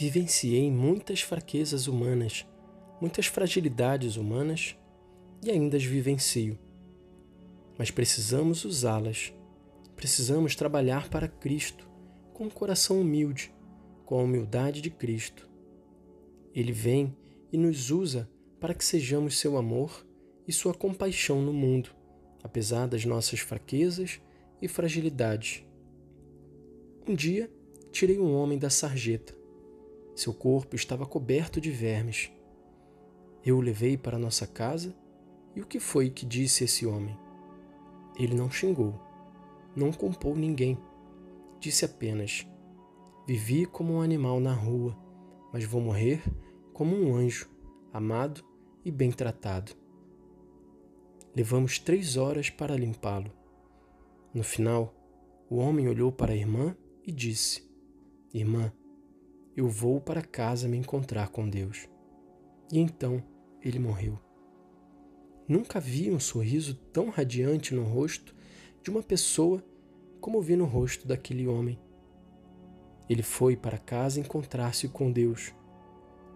Vivenciei muitas fraquezas humanas, muitas fragilidades humanas e ainda as vivencio. Mas precisamos usá-las. Precisamos trabalhar para Cristo com um coração humilde, com a humildade de Cristo. Ele vem e nos usa para que sejamos seu amor e sua compaixão no mundo, apesar das nossas fraquezas e fragilidades. Um dia, tirei um homem da sarjeta. Seu corpo estava coberto de vermes. Eu o levei para nossa casa e o que foi que disse esse homem? Ele não xingou, não culpou ninguém. Disse apenas: Vivi como um animal na rua, mas vou morrer como um anjo, amado e bem tratado. Levamos três horas para limpá-lo. No final, o homem olhou para a irmã e disse: Irmã, eu vou para casa me encontrar com Deus. E então ele morreu. Nunca vi um sorriso tão radiante no rosto de uma pessoa como vi no rosto daquele homem. Ele foi para casa encontrar-se com Deus.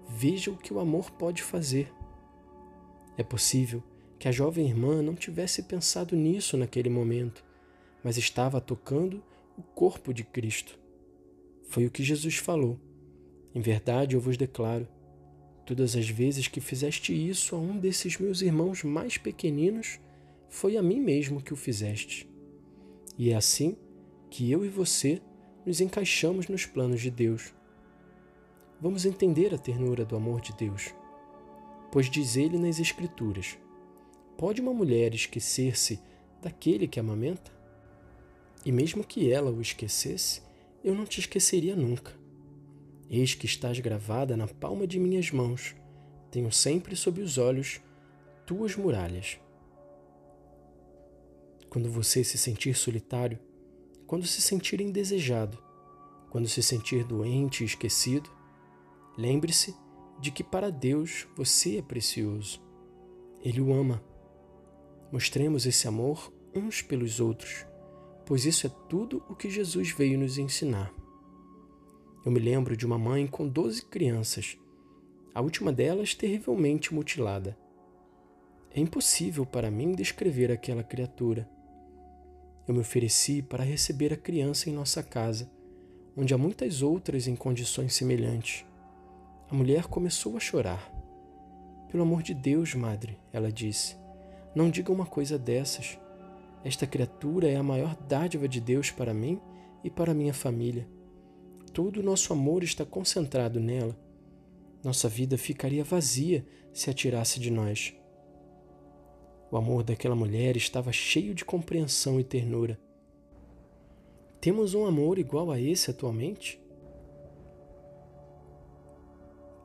Veja o que o amor pode fazer. É possível que a jovem irmã não tivesse pensado nisso naquele momento, mas estava tocando o corpo de Cristo. Foi o que Jesus falou. Em verdade, eu vos declaro: todas as vezes que fizeste isso a um desses meus irmãos mais pequeninos, foi a mim mesmo que o fizeste. E é assim que eu e você nos encaixamos nos planos de Deus. Vamos entender a ternura do amor de Deus, pois diz ele nas Escrituras: Pode uma mulher esquecer-se daquele que amamenta? E mesmo que ela o esquecesse, eu não te esqueceria nunca. Eis que estás gravada na palma de minhas mãos, tenho sempre sob os olhos tuas muralhas. Quando você se sentir solitário, quando se sentir indesejado, quando se sentir doente e esquecido, lembre-se de que para Deus você é precioso. Ele o ama. Mostremos esse amor uns pelos outros pois isso é tudo o que Jesus veio nos ensinar. Eu me lembro de uma mãe com doze crianças, a última delas terrivelmente mutilada. É impossível para mim descrever aquela criatura. Eu me ofereci para receber a criança em nossa casa, onde há muitas outras em condições semelhantes. A mulher começou a chorar. Pelo amor de Deus, madre, ela disse, não diga uma coisa dessas. Esta criatura é a maior dádiva de Deus para mim e para minha família. Todo o nosso amor está concentrado nela. Nossa vida ficaria vazia se a tirasse de nós. O amor daquela mulher estava cheio de compreensão e ternura. Temos um amor igual a esse atualmente?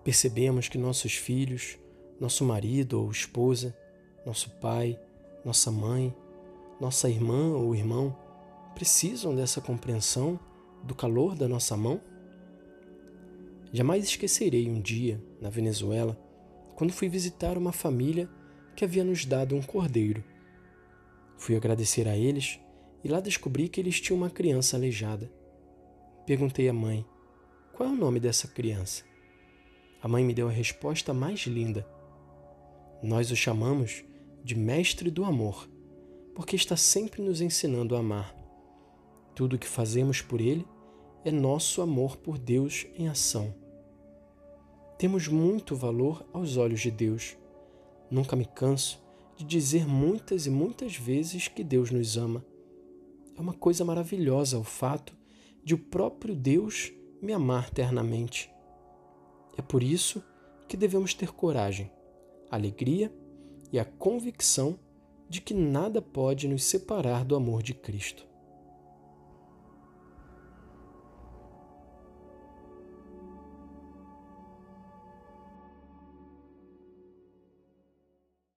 Percebemos que nossos filhos, nosso marido ou esposa, nosso pai, nossa mãe, nossa irmã ou irmão precisam dessa compreensão do calor da nossa mão? Jamais esquecerei um dia, na Venezuela, quando fui visitar uma família que havia nos dado um cordeiro. Fui agradecer a eles e lá descobri que eles tinham uma criança aleijada. Perguntei à mãe: qual é o nome dessa criança? A mãe me deu a resposta mais linda. Nós o chamamos de Mestre do Amor porque está sempre nos ensinando a amar. Tudo o que fazemos por Ele é nosso amor por Deus em ação. Temos muito valor aos olhos de Deus. Nunca me canso de dizer muitas e muitas vezes que Deus nos ama. É uma coisa maravilhosa o fato de o próprio Deus me amar ternamente. É por isso que devemos ter coragem, alegria e a convicção de que nada pode nos separar do amor de Cristo.